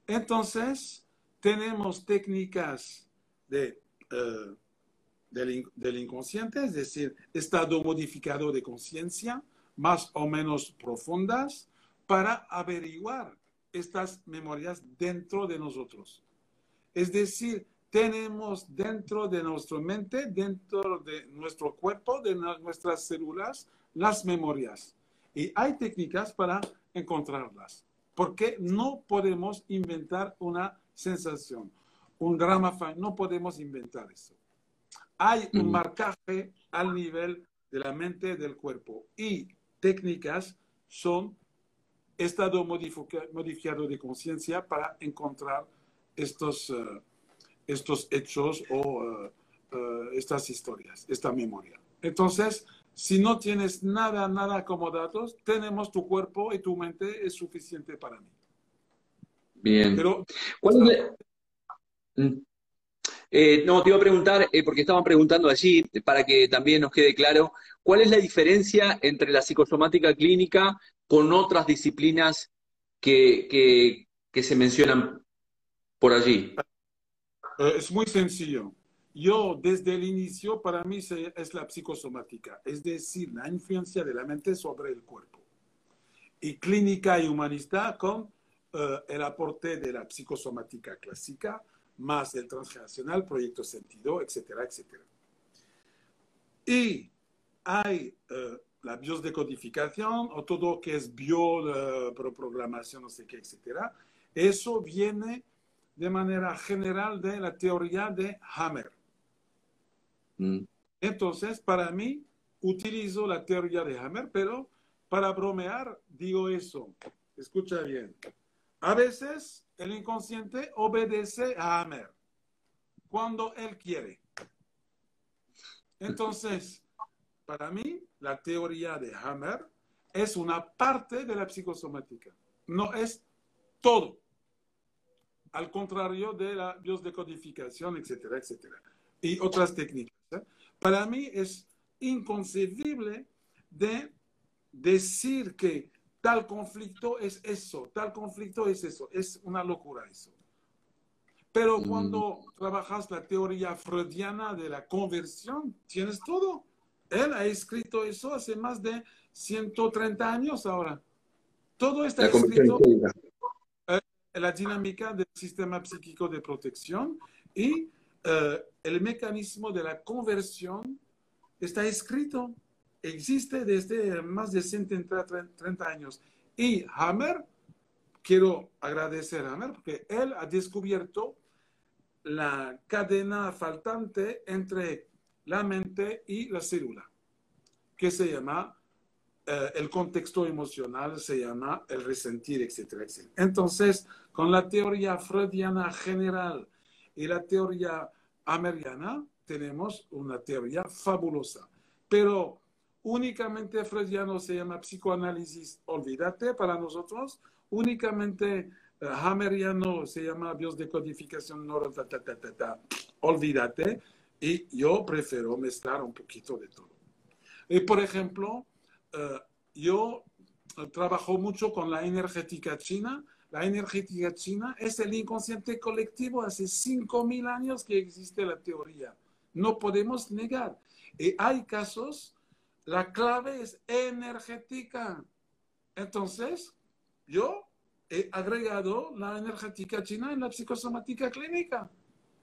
Entonces, tenemos técnicas de eh, del, inconsciente, es decir, estado modificado de conciencia, más o menos profundas, para averiguar estas memorias dentro de nosotros. Es decir, tenemos dentro de nuestra mente, dentro de nuestro cuerpo, de nuestras células, las memorias. Y hay técnicas para encontrarlas, porque no podemos inventar una sensación, un drama, no podemos inventar eso hay un marcaje al nivel de la mente del cuerpo y técnicas son estado modificado de conciencia para encontrar estos, eh, estos hechos o eh, eh, estas historias, esta memoria. Entonces, si no tienes nada, nada como datos, tenemos tu cuerpo y tu mente es suficiente para mí. Bien. Pero, mm. Eh, no, te iba a preguntar, eh, porque estaban preguntando allí, para que también nos quede claro, ¿cuál es la diferencia entre la psicosomática clínica con otras disciplinas que, se mencionan por allí? Eh, es muy sencillo. Yo, desde el inicio, para mí es la psicosomática, es decir, la influencia de la mente sobre el cuerpo. Y clínica y humanista con el aporte de la psicosomática clásica, más el transgeneracional, proyecto sentido, etcétera, etcétera. Y hay uh, la biosdecodificación o todo que es bioprogramación, no sé qué, etcétera. Eso viene de manera general de la teoría de Hammer. Mm. Entonces, para mí, utilizo la teoría de Hammer, pero para bromear digo eso. Escucha bien. A veces el inconsciente obedece a Hammer cuando él quiere. Entonces, para mí, la teoría de Hammer es una parte de la psicosomática, no es todo. Al contrario de la biosdecodificación, etcétera, etcétera. Y otras técnicas. ¿eh? Para mí es inconcebible de decir que Tal conflicto es eso, tal conflicto es eso, es una locura eso. Pero mm. cuando trabajas la teoría freudiana de la conversión, tienes todo. Él ha escrito eso hace más de 130 años ahora. Todo está escrito en la dinámica del sistema psíquico de protección y eh, el mecanismo de la conversión está escrito existe desde más de 130 años. Y Hammer, quiero agradecer a Hammer porque él ha descubierto la cadena faltante entre la mente y la célula, que se llama eh, el contexto emocional, se llama el resentir, etcétera, etcétera. Entonces, con la teoría freudiana general y la teoría americana, tenemos una teoría fabulosa. Pero únicamente freudiano se llama psicoanálisis, olvídate para nosotros, únicamente uh, se llama biosdecodificación neuro, olvídate, y yo prefiero mezclar un poquito de todo. Y por ejemplo, uh, yo trabajo mucho con la energética china. La energética china es el inconsciente colectivo. Hace 5.000 años que existe la teoría. No podemos negar. Y hay casos la clave es energética. Entonces, yo he agregado la energética china en la psicosomática clínica,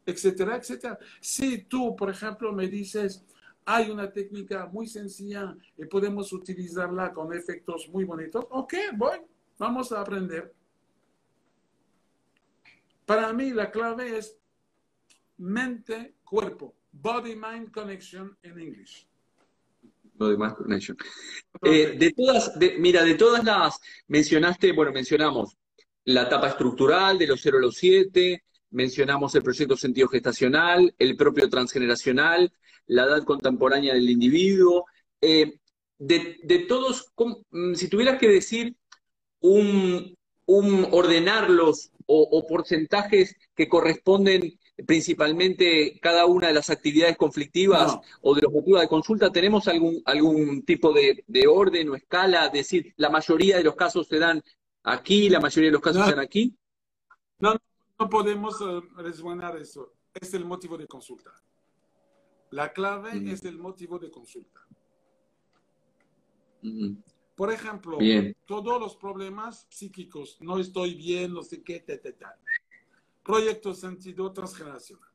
etcétera, etcétera. Si tú, por ejemplo, me dices, hay una técnica muy sencilla y podemos utilizarla con efectos muy bonitos, ok, voy, vamos a aprender. Para mí la clave es mente-cuerpo, body-mind connection en inglés. Eh, de todas, mira, de todas las, mencionaste, bueno, mencionamos la etapa estructural de los 0 a los 7, mencionamos el proyecto sentido gestacional, el propio transgeneracional, la edad contemporánea del individuo. Eh, de, todos, mm, si tuvieras que decir un, un ordenarlos o, porcentajes que corresponden principalmente cada una de las actividades conflictivas o de los motivos de consulta, ¿tenemos algún, algún tipo de, orden o escala? Decir, la mayoría de los casos se dan aquí, la mayoría de los casos se dan aquí. No, no podemos uh, resguardar eso. Es el motivo de consulta. La clave es el motivo de consulta. Por ejemplo, todos los problemas psíquicos, no estoy bien, no sé qué, tal, tal. Proyecto sentido transgeneracional.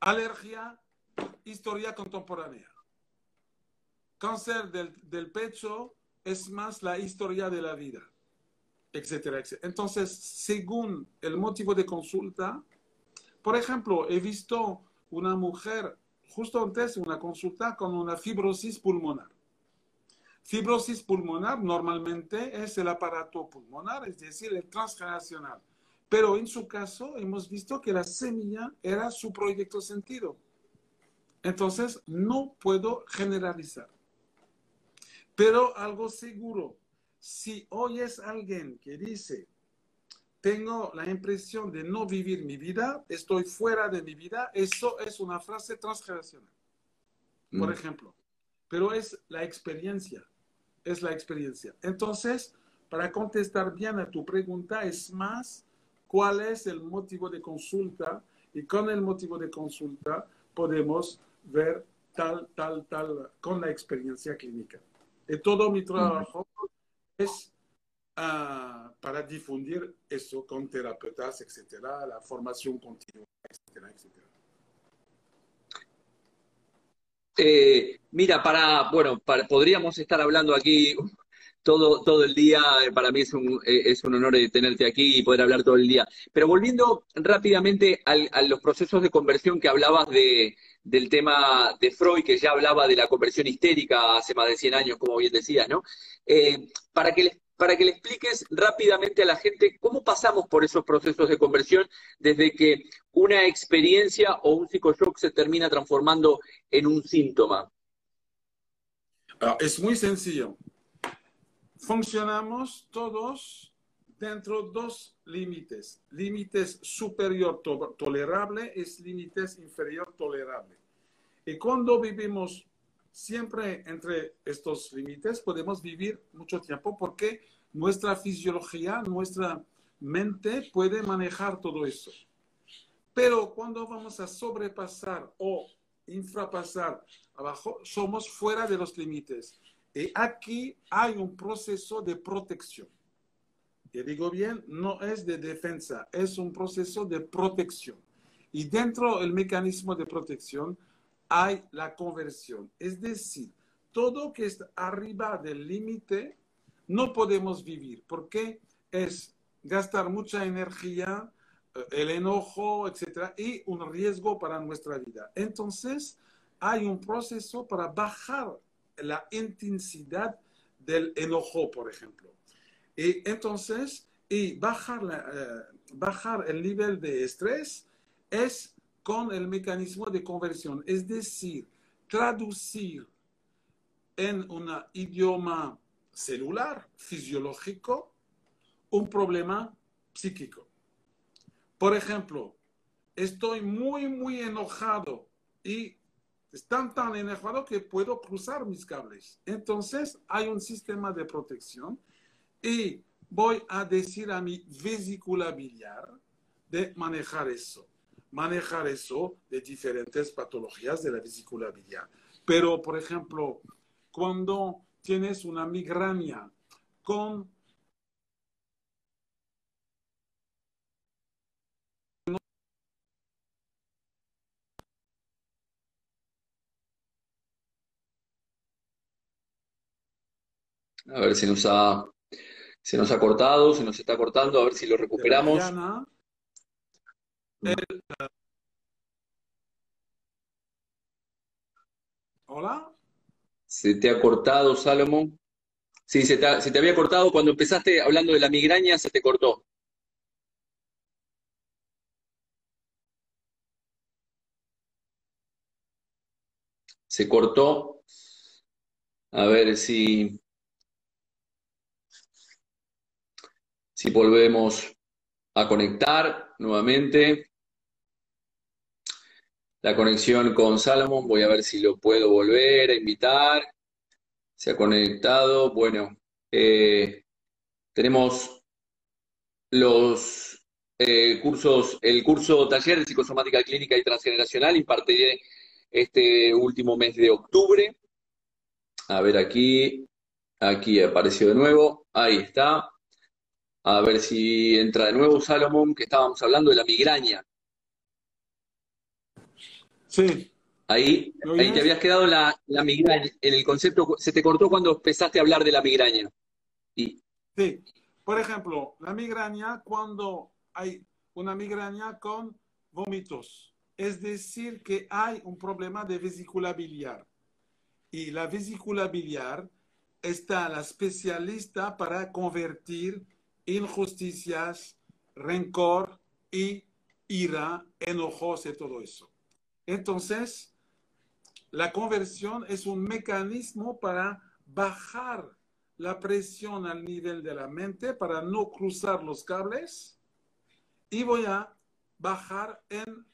Alergia, historia contemporánea. Cáncer del, del pecho es más la historia de la vida, etcétera, etcétera. Entonces, según el motivo de consulta, por ejemplo, he visto una mujer justo antes una consulta con una fibrosis pulmonar. Fibrosis pulmonar normalmente es el aparato pulmonar, es decir, el transgeneracional. Pero en su caso hemos visto que la semilla era su proyecto sentido. Entonces, no puedo generalizar. Pero algo seguro, si oyes a alguien que dice, tengo la impresión de no vivir mi vida, estoy fuera de mi vida, eso es una frase transgeneracional, por mm. ejemplo. Pero es la experiencia, es la experiencia. Entonces, para contestar bien a tu pregunta, es más cuál es el motivo de consulta y con el motivo de consulta podemos ver tal, tal, tal, con la experiencia clínica. Y todo mi trabajo es para difundir eso con terapeutas, etcétera, la formación continua, etcétera, etcétera. Eh, mira, para, bueno, podríamos estar hablando aquí todo, todo el día. Para mí es un, eh, es un honor tenerte aquí y poder hablar todo el día. Pero volviendo rápidamente a los procesos de conversión que hablabas de, del tema de Freud, que ya hablaba de la conversión histérica hace más de 100 años, como bien decías, ¿no? Eh, para que les para que le expliques rápidamente a la gente cómo pasamos por esos procesos de conversión desde que una experiencia o un psicoshock se termina transformando en un síntoma. Ah, es muy sencillo. Funcionamos todos dentro de dos límites. Límites superior tolerable es límites inferior tolerable. Y cuando vivimos siempre entre estos límites podemos vivir mucho tiempo porque nuestra fisiología, nuestra mente puede manejar todo eso. Pero cuando vamos a sobrepasar o infrapasar abajo, somos fuera de los límites. Y aquí hay un proceso de protección. Y digo bien, no es de defensa, es un proceso de protección. Y dentro del mecanismo de protección hay la conversión. Es decir, todo que está arriba del límite no podemos vivir porque es gastar mucha energía, eh, el enojo, etcétera, y un riesgo para nuestra vida. Entonces, hay un proceso para bajar la intensidad del enojo, por ejemplo. Y entonces, y bajar, eh, bajar el nivel de estrés es con el mecanismo de conversión, es decir, traducir en un idioma celular, fisiológico, un problema psíquico. Por ejemplo, estoy muy, muy enojado y están tan enojado que puedo cruzar mis cables. Entonces hay un sistema de protección y voy a decir a mi vesícula biliar de manejar eso manejar eso de diferentes patologías de la vesícula biliar. Pero, por ejemplo, cuando tienes una migraña con A ver si nos ha, se nos ha cortado, se nos está cortando, a ver si lo recuperamos. El, Hola. Se te ha cortado, Salomón. Sí, se te, ha- se te había cortado cuando empezaste hablando de la migraña, se te cortó. Se cortó. A ver si, si volvemos a conectar nuevamente. La conexión con Salomón, voy a ver si lo puedo volver a invitar. Se ha conectado. Bueno, eh, tenemos los eh, cursos, el curso taller de psicosomática clínica y transgeneracional, impartiré este último mes de octubre. A ver aquí, aquí apareció de nuevo, ahí está. A ver si entra de nuevo Salomón, que estábamos hablando de la migraña. Sí, Ahí, ¿Me ahí te habías quedado la, la migraña, en el concepto, se te cortó cuando empezaste a hablar de la migraña. Y, sí. Por ejemplo, la migraña cuando hay una migraña con vómitos. Es decir, que hay un problema de vesícula biliar. Y la vesícula biliar está la especialista para convertir injusticias, rencor y ira, enojos y todo eso. Entonces, la conversión es un mecanismo para bajar la presión al nivel de la mente, para no cruzar los cables, y voy a bajar en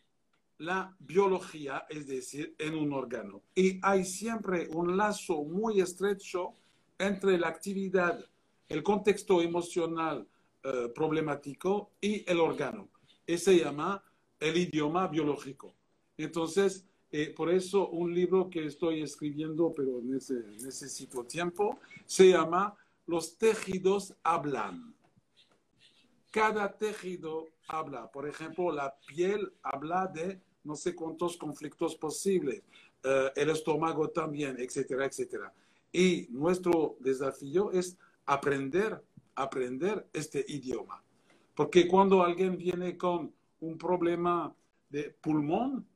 la biología, es decir, en un órgano. Y hay siempre un lazo muy estrecho entre la actividad, el contexto emocional eh, problemático y el órgano. Y se llama el idioma biológico. Entonces, eh, por eso un libro que estoy escribiendo, pero nece- necesito tiempo, se llama Los tejidos hablan. Cada tejido habla. Por ejemplo, la piel habla de no sé cuántos conflictos posibles, eh, el estómago también, etcétera, etcétera. Y nuestro desafío es aprender, aprender este idioma. Porque cuando alguien viene con un problema de pulmón,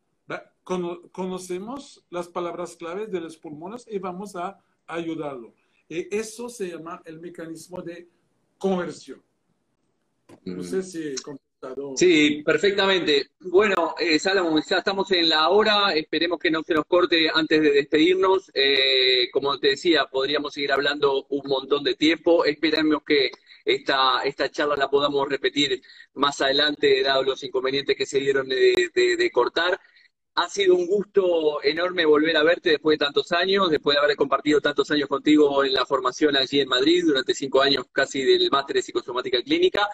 cono- conocemos las palabras claves de los pulmones y vamos a ayudarlo. Y eso se llama el mecanismo de conversión. No sé si he contestado. Sí, perfectamente. Bueno, eh, Salomón, ya estamos en la hora, esperemos que no se nos corte antes de despedirnos. Eh, como te decía, podríamos seguir hablando un montón de tiempo. Esperemos que esta, esta charla la podamos repetir más adelante, dado los inconvenientes que se dieron de, de- cortar. Ha sido un gusto enorme volver a verte después de tantos años, después de haber compartido tantos años contigo en la formación allí en Madrid, durante cinco años casi del máster de psicosomática clínica.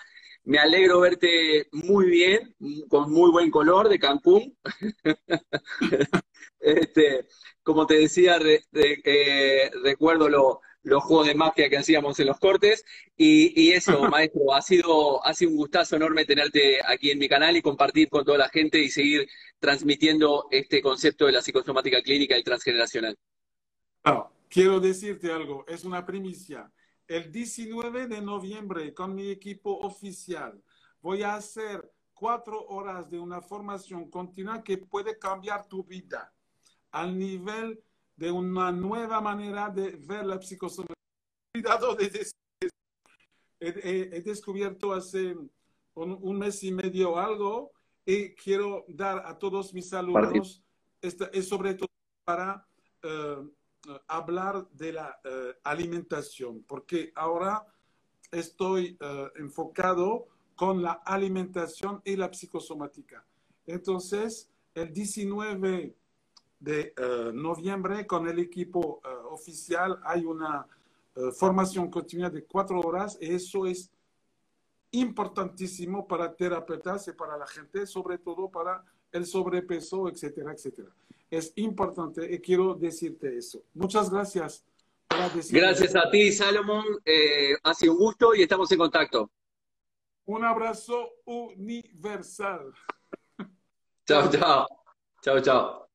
Me alegro verte muy bien, con muy buen color de Cancún. Este, como te decía, re- re- eh, recuerdo lo- los juegos de magia que hacíamos en los cortes. Y, y eso, maestro, ha sido, ha sido un gustazo enorme tenerte aquí en mi canal y compartir con toda la gente y seguir transmitiendo este concepto de la psicosomática clínica y transgeneracional. Ah, quiero decirte algo, es una primicia. El 19 de noviembre, con mi equipo oficial, voy a hacer cuatro horas de una formación continua que puede cambiar tu vida al nivel de una nueva manera de ver la psicosomática. Cuidado de decir eso. He, descubierto hace un, un mes y medio algo y quiero dar a todos mis alumnos, esta, es sobre todo para eh, hablar de la eh, alimentación, porque ahora estoy eh, enfocado con la alimentación y la psicosomática. Entonces, el 19 de eh, noviembre, con el equipo eh, oficial, hay una eh, formación continua de cuatro horas y eso es importantísimo para terapeutas y para la gente, sobre todo para el sobrepeso, etcétera, etcétera. Es importante y quiero decirte eso. Muchas gracias. Gracias eso. a ti, Salomón. Eh, ha sido un gusto y estamos en contacto. Un abrazo universal. Chao, chao. Chao, chao.